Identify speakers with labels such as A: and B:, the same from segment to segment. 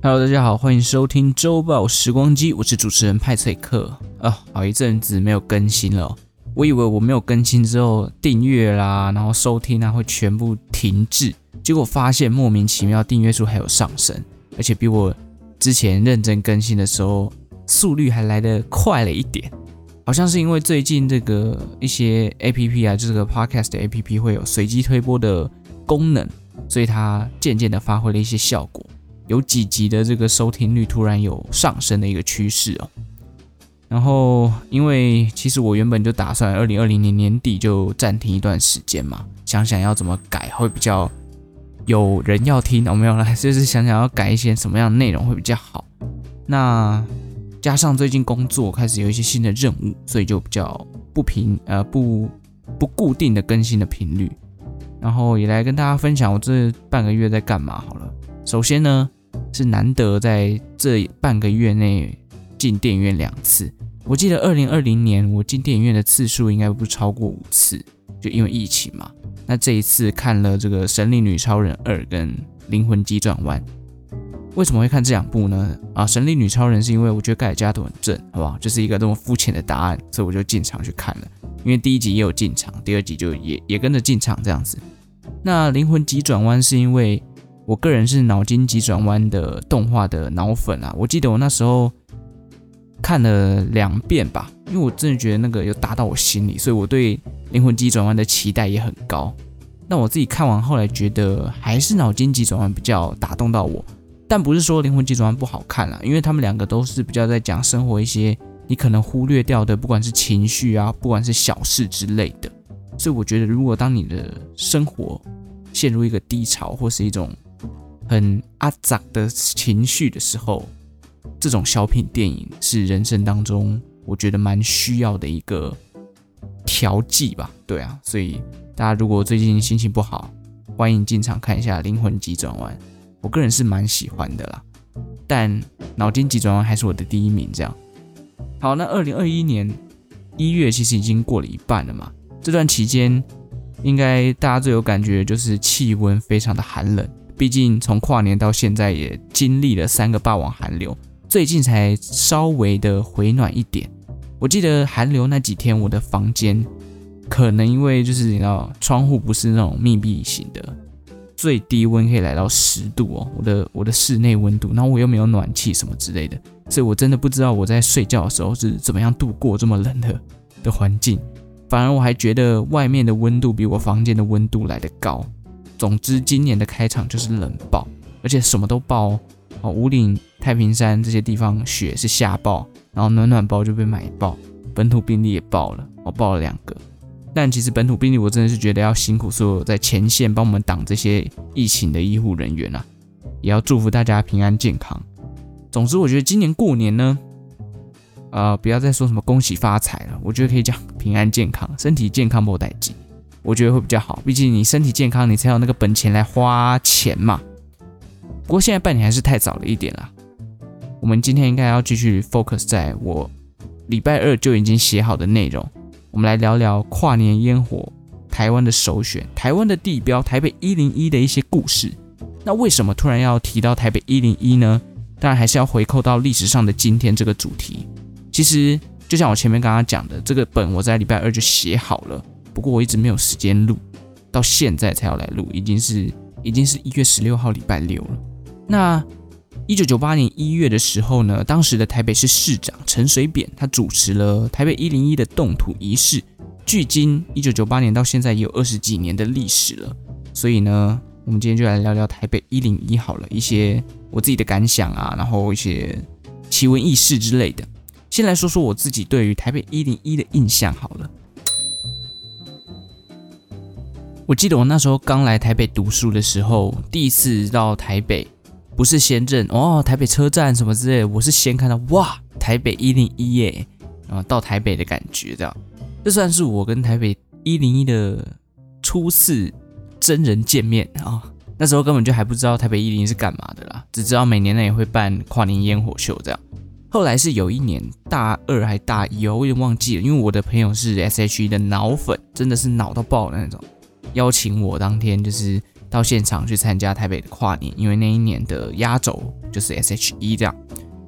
A: Hello，大家好，欢迎收听周报时光机，我是主持人派翠克。啊、好一阵子没有更新了，我以为我没有更新之后，订阅啦，然后收听啊会全部停滞，结果发现莫名其妙订阅数还有上升，而且比我之前认真更新的时候速率还来得快了一点。好像是因为最近这个一些 APP 啊，就这个 Podcast 的 APP 会有随机推播的功能，所以它渐渐的发挥了一些效果，有几集的这个收听率突然有上升的一个趋势哦。然后因为其实我原本就打算二零二零年年底就暂停一段时间嘛，想想要怎么改会比较有人要听，我没有了，就是想想要改一些什么样的内容会比较好。那。加上最近工作开始有一些新的任务，所以就比较不平呃不不固定的更新的频率，然后也来跟大家分享我这半个月在干嘛好了。首先呢是难得在这半个月内进电影院两次，我记得二零二零年我进电影院的次数应该不超过五次，就因为疫情嘛。那这一次看了这个《神力女超人二》跟《灵魂急转弯》。为什么会看这两部呢？啊，神力女超人是因为我觉得盖尔加朵很正，好不好？就是一个这么肤浅的答案，所以我就进场去看了。因为第一集也有进场，第二集就也也跟着进场这样子。那灵魂急转弯是因为我个人是脑筋急转弯的动画的脑粉啊，我记得我那时候看了两遍吧，因为我真的觉得那个有打到我心里，所以我对灵魂急转弯的期待也很高。那我自己看完后来觉得还是脑筋急转弯比较打动到我。但不是说灵魂急转弯不好看啦，因为他们两个都是比较在讲生活一些你可能忽略掉的，不管是情绪啊，不管是小事之类的。所以我觉得，如果当你的生活陷入一个低潮或是一种很阿杂的情绪的时候，这种小品电影是人生当中我觉得蛮需要的一个调剂吧。对啊，所以大家如果最近心情不好，欢迎进场看一下《灵魂急转弯》。我个人是蛮喜欢的啦，但脑筋急转弯还是我的第一名。这样，好，那二零二一年一月其实已经过了一半了嘛。这段期间，应该大家最有感觉就是气温非常的寒冷。毕竟从跨年到现在也经历了三个霸王寒流，最近才稍微的回暖一点。我记得寒流那几天，我的房间可能因为就是你知道，窗户不是那种密闭型的。最低温可以来到十度哦，我的我的室内温度，然后我又没有暖气什么之类的，所以我真的不知道我在睡觉的时候是怎么样度过这么冷的的环境，反而我还觉得外面的温度比我房间的温度来得高。总之，今年的开场就是冷爆，而且什么都爆哦，哦，武岭、太平山这些地方雪是下爆，然后暖暖包就被买爆，本土病例也爆了，我爆了两个。但其实本土病例，我真的是觉得要辛苦所有在前线帮我们挡这些疫情的医护人员啊，也要祝福大家平安健康。总之，我觉得今年过年呢，呃，不要再说什么恭喜发财了，我觉得可以讲平安健康，身体健康不带劲，我觉得会比较好。毕竟你身体健康，你才有那个本钱来花钱嘛。不过现在办理还是太早了一点啦。我们今天应该要继续 focus 在我礼拜二就已经写好的内容。我们来聊聊跨年烟火，台湾的首选，台湾的地标台北一零一的一些故事。那为什么突然要提到台北一零一呢？当然还是要回扣到历史上的今天这个主题。其实就像我前面刚刚讲的，这个本我在礼拜二就写好了，不过我一直没有时间录，到现在才要来录，已经是已经是一月十六号礼拜六了。那一九九八年一月的时候呢，当时的台北市市长陈水扁他主持了台北一零一的动土仪式。距今一九九八年到现在也有二十几年的历史了，所以呢，我们今天就来聊聊台北一零一好了，一些我自己的感想啊，然后一些奇闻异事之类的。先来说说我自己对于台北一零一的印象好了。我记得我那时候刚来台北读书的时候，第一次到台北。不是先认哦，台北车站什么之类，我是先看到哇，台北一零一耶，然后到台北的感觉这样，这算是我跟台北一零一的初次真人见面啊、那时候根本就还不知道台北一零一是干嘛的啦，只知道每年呢也会办跨年烟火秀这样。后来是有一年大二还大一哦，我有点忘记了，因为我的朋友是 S H E 的脑粉，真的是脑到爆的那种，邀请我当天就是。到现场去参加台北的跨年，因为那一年的压轴就是 S.H.E 这样。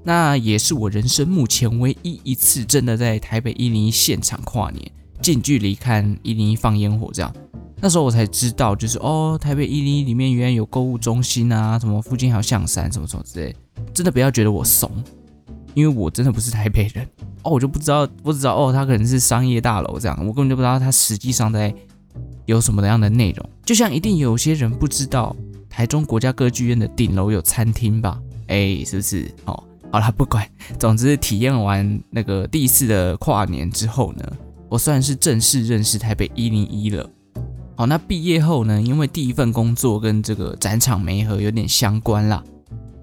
A: 那也是我人生目前唯一一次真的在台北一零一现场跨年，近距离看一零一放烟火这样。那时候我才知道，就是哦，台北一零一里面原来有购物中心啊，什么附近还有象山什么什么之类。真的不要觉得我怂，因为我真的不是台北人哦，我就不知道，不知道哦，他可能是商业大楼这样，我根本就不知道他实际上在有什么样的内容。就像一定有些人不知道台中国家歌剧院的顶楼有餐厅吧？哎，是不是？哦。好了，不管，总之体验完那个第一次的跨年之后呢，我算是正式认识台北一零一了。好，那毕业后呢，因为第一份工作跟这个展场媒合有点相关啦。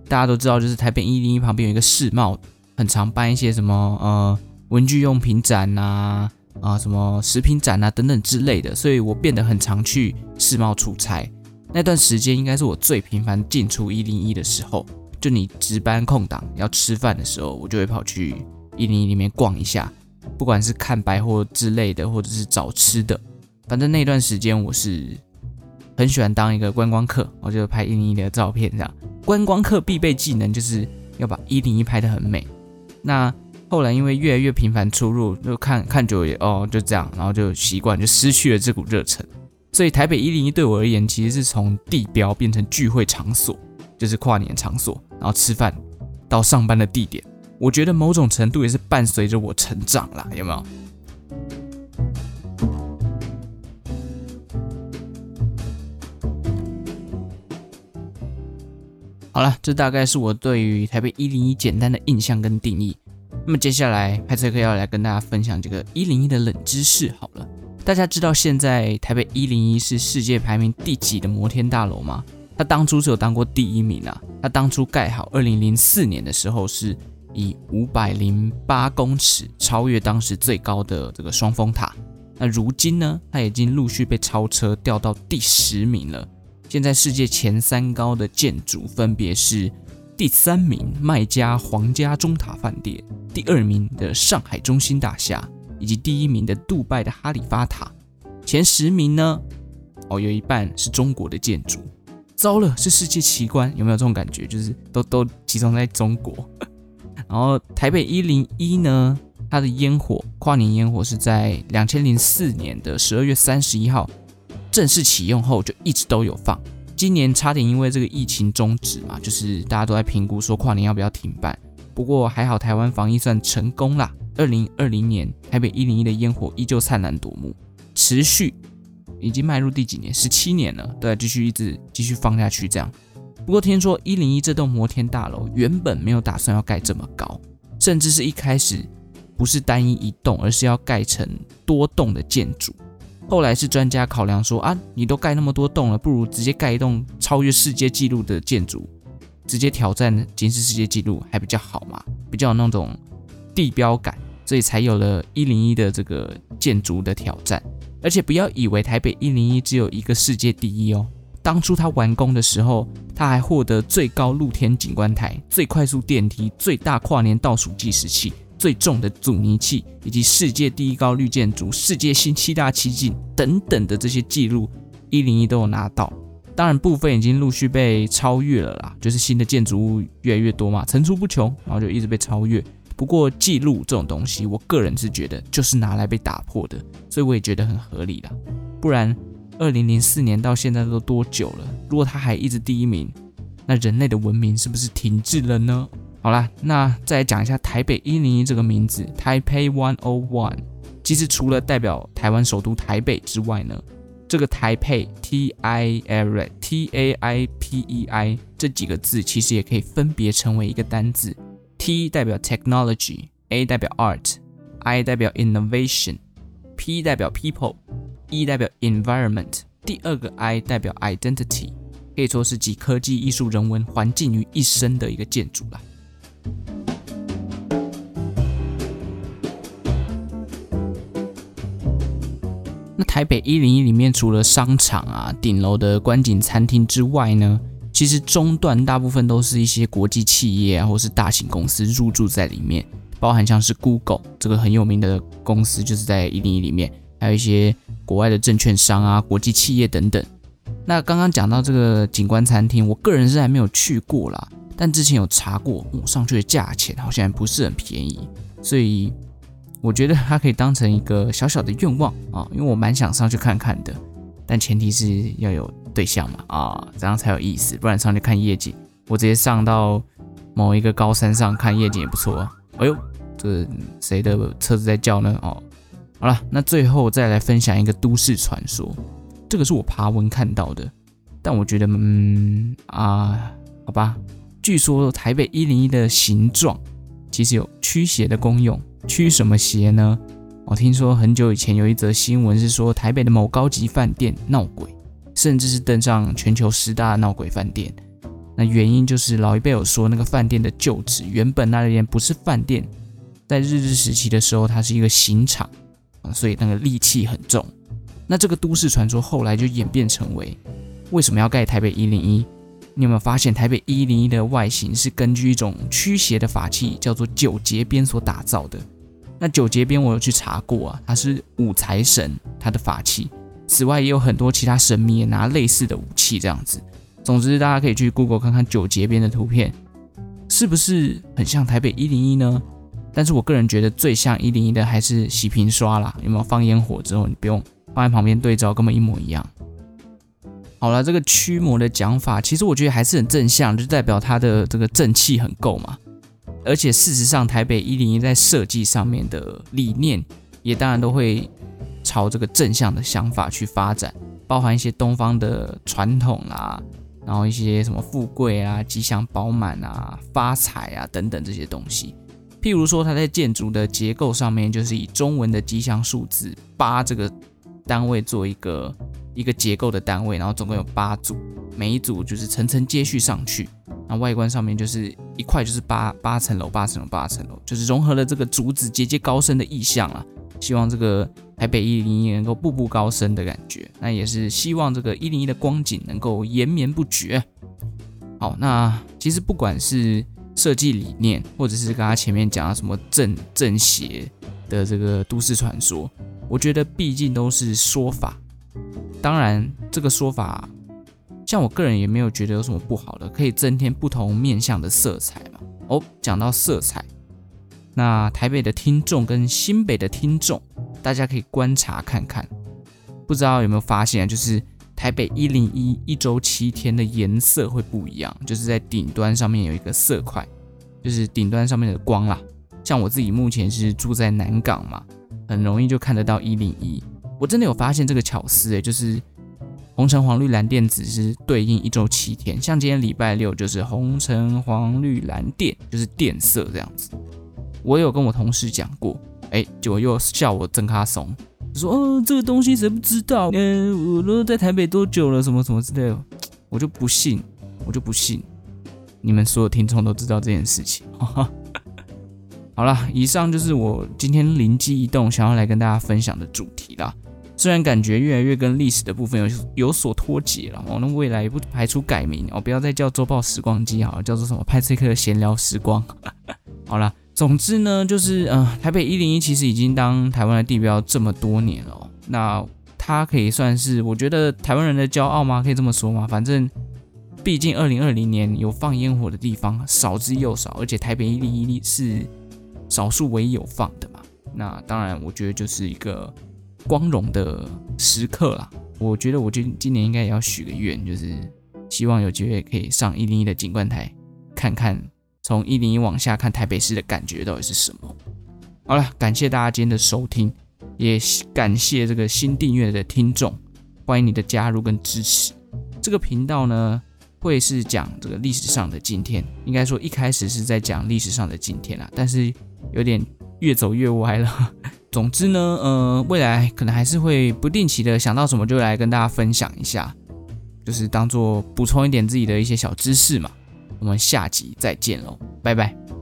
A: 大家都知道，就是台北一零一旁边有一个世贸，很常办一些什么呃文具用品展呐啊，啊什么食品展啊等等之类的，所以我变得很常去世贸出差。那段时间应该是我最频繁进出一零一的时候。就你值班空档要吃饭的时候，我就会跑去一零一里面逛一下，不管是看百货之类的，或者是找吃的，反正那段时间我是很喜欢当一个观光客，我就拍一零一的照片。这样，观光客必备技能就是要把一零一拍得很美。那后来因为越来越频繁出入，就看看久也哦就这样，然后就习惯，就失去了这股热忱。所以台北一零一对我而言，其实是从地标变成聚会场所。就是跨年场所，然后吃饭到上班的地点，我觉得某种程度也是伴随着我成长啦，有没有？好了，这大概是我对于台北一零一简单的印象跟定义。那么接下来派翠克要来跟大家分享这个一零一的冷知识。好了，大家知道现在台北一零一是世界排名第几的摩天大楼吗？他当初是有当过第一名啊！他当初盖好，二零零四年的时候是以五百零八公尺超越当时最高的这个双峰塔。那如今呢，他已经陆续被超车，掉到第十名了。现在世界前三高的建筑分别是第三名麦加皇家钟塔饭店，第二名的上海中心大厦，以及第一名的杜拜的哈利法塔。前十名呢，哦，有一半是中国的建筑。糟了，是世界奇观，有没有这种感觉？就是都都集中在中国。然后台北一零一呢，它的烟火跨年烟火是在两千零四年的十二月三十一号正式启用后就一直都有放。今年差点因为这个疫情终止嘛，就是大家都在评估说跨年要不要停办。不过还好台湾防疫算成功啦。二零二零年台北一零一的烟火依旧灿烂夺目，持续。已经迈入第几年？十七年了，对，继续一直继续放下去这样。不过听说一零一这栋摩天大楼原本没有打算要盖这么高，甚至是一开始不是单一一栋，而是要盖成多栋的建筑。后来是专家考量说啊，你都盖那么多栋了，不如直接盖一栋超越世界纪录的建筑，直接挑战吉尼斯世界纪录还比较好嘛，比较有那种地标感，所以才有了一零一的这个建筑的挑战。而且不要以为台北一零一只有一个世界第一哦，当初它完工的时候，它还获得最高露天景观台、最快速电梯、最大跨年倒数计时器、最重的阻尼器，以及世界第一高绿建筑、世界新七大奇景等等的这些记录，一零一都有拿到。当然，部分已经陆续被超越了啦，就是新的建筑物越来越多嘛，层出不穷，然后就一直被超越。不过记录这种东西，我个人是觉得就是拿来被打破的，所以我也觉得很合理啦。不然，二零零四年到现在都多久了？如果他还一直第一名，那人类的文明是不是停滞了呢？好啦，那再讲一下台北一零一这个名字，Taipei One O One。其实除了代表台湾首都台北之外呢，这个台北 T I L T A I P E I 这几个字其实也可以分别成为一个单字。T 代表 technology，A 代表 art，I 代表 innovation，P 代表 people，E 代表 environment。第二个 I 代表 identity，可以说是集科技、艺术、人文、环境于一身的一个建筑啦。那台北一零一里面，除了商场啊、顶楼的观景餐厅之外呢，其实中段大部分都是一些国际企业啊，或是大型公司入驻在里面，包含像是 Google 这个很有名的公司，就是在一零一里面，还有一些国外的证券商啊、国际企业等等。那刚刚讲到这个景观餐厅，我个人是还没有去过啦，但之前有查过，我上去的价钱好像不是很便宜，所以我觉得它可以当成一个小小的愿望啊，因为我蛮想上去看看的，但前提是要有对象嘛啊，这样才有意思，不然上去看夜景，我直接上到某一个高山上看夜景也不错啊。哎呦，这谁的车子在叫呢？哦。好了，那最后再来分享一个都市传说，这个是我爬文看到的，但我觉得，嗯啊，好吧，据说台北一零一的形状其实有驱邪的功用，驱什么邪呢？我听说很久以前有一则新闻是说台北的某高级饭店闹鬼，甚至是登上全球十大闹鬼饭店。那原因就是老一辈有说那个饭店的旧址原本那里边不是饭店，在日治时期的时候它是一个刑场。所以那个戾气很重，那这个都市传说后来就演变成为为什么要盖台北一零一？你有没有发现台北一零一的外形是根据一种驱邪的法器叫做九节鞭所打造的？那九节鞭我有去查过啊，它是五财神他的法器。此外也有很多其他神明也拿类似的武器这样子。总之大家可以去 Google 看看九节鞭的图片，是不是很像台北一零一呢？但是我个人觉得最像一零一的还是洗瓶刷啦，有没有放烟火之后你不用放在旁边对照，根本一模一样。好了，这个驱魔的讲法，其实我觉得还是很正向，就代表它的这个正气很够嘛。而且事实上，台北一零一在设计上面的理念，也当然都会朝这个正向的想法去发展，包含一些东方的传统啦，然后一些什么富贵啊、吉祥饱满啊、发财啊等等这些东西。譬如说，它在建筑的结构上面，就是以中文的吉祥数字八这个单位做一个一个结构的单位，然后总共有八组，每一组就是层层接续上去，那外观上面就是一块就是八八层楼，八层楼，八层楼，就是融合了这个竹子节节高升的意象啊。希望这个台北一零一能够步步高升的感觉，那也是希望这个一零一的光景能够延绵不绝。好，那其实不管是设计理念，或者是刚刚前面讲的什么正正邪的这个都市传说，我觉得毕竟都是说法。当然，这个说法，像我个人也没有觉得有什么不好的，可以增添不同面向的色彩嘛。哦，讲到色彩，那台北的听众跟新北的听众，大家可以观察看看，不知道有没有发现，就是。台北一零一一周七天的颜色会不一样，就是在顶端上面有一个色块，就是顶端上面的光啦。像我自己目前是住在南港嘛，很容易就看得到一零一。我真的有发现这个巧思诶，就是红橙黄绿蓝靛紫是对应一周七天，像今天礼拜六就是红橙黄绿蓝靛，就是靛色这样子。我有跟我同事讲过，哎，结果又笑我真卡怂。说哦，这个东西谁不知道？嗯、我都在台北多久了？什么什么之类的，我就不信，我就不信，你们所有听众都知道这件事情。好了，以上就是我今天灵机一动想要来跟大家分享的主题啦。虽然感觉越来越跟历史的部分有有所脱节了，哦，那未来也不排除改名哦，不要再叫周报时光机好了，叫做什么派翠克的闲聊时光。好了。总之呢，就是呃，台北一零一其实已经当台湾的地标这么多年了哦，那它可以算是我觉得台湾人的骄傲吗？可以这么说吗？反正毕竟二零二零年有放烟火的地方少之又少，而且台北一零一是少数唯一有放的嘛。那当然，我觉得就是一个光荣的时刻啦。我觉得我今今年应该也要许个愿，就是希望有机会可以上一零一的景观台看看。从一零一往下看台北市的感觉到底是什么？好了，感谢大家今天的收听，也感谢这个新订阅的听众，欢迎你的加入跟支持。这个频道呢，会是讲这个历史上的今天，应该说一开始是在讲历史上的今天啦，但是有点越走越歪了。总之呢，呃，未来可能还是会不定期的想到什么就来跟大家分享一下，就是当做补充一点自己的一些小知识嘛。我们下集再见喽，拜拜。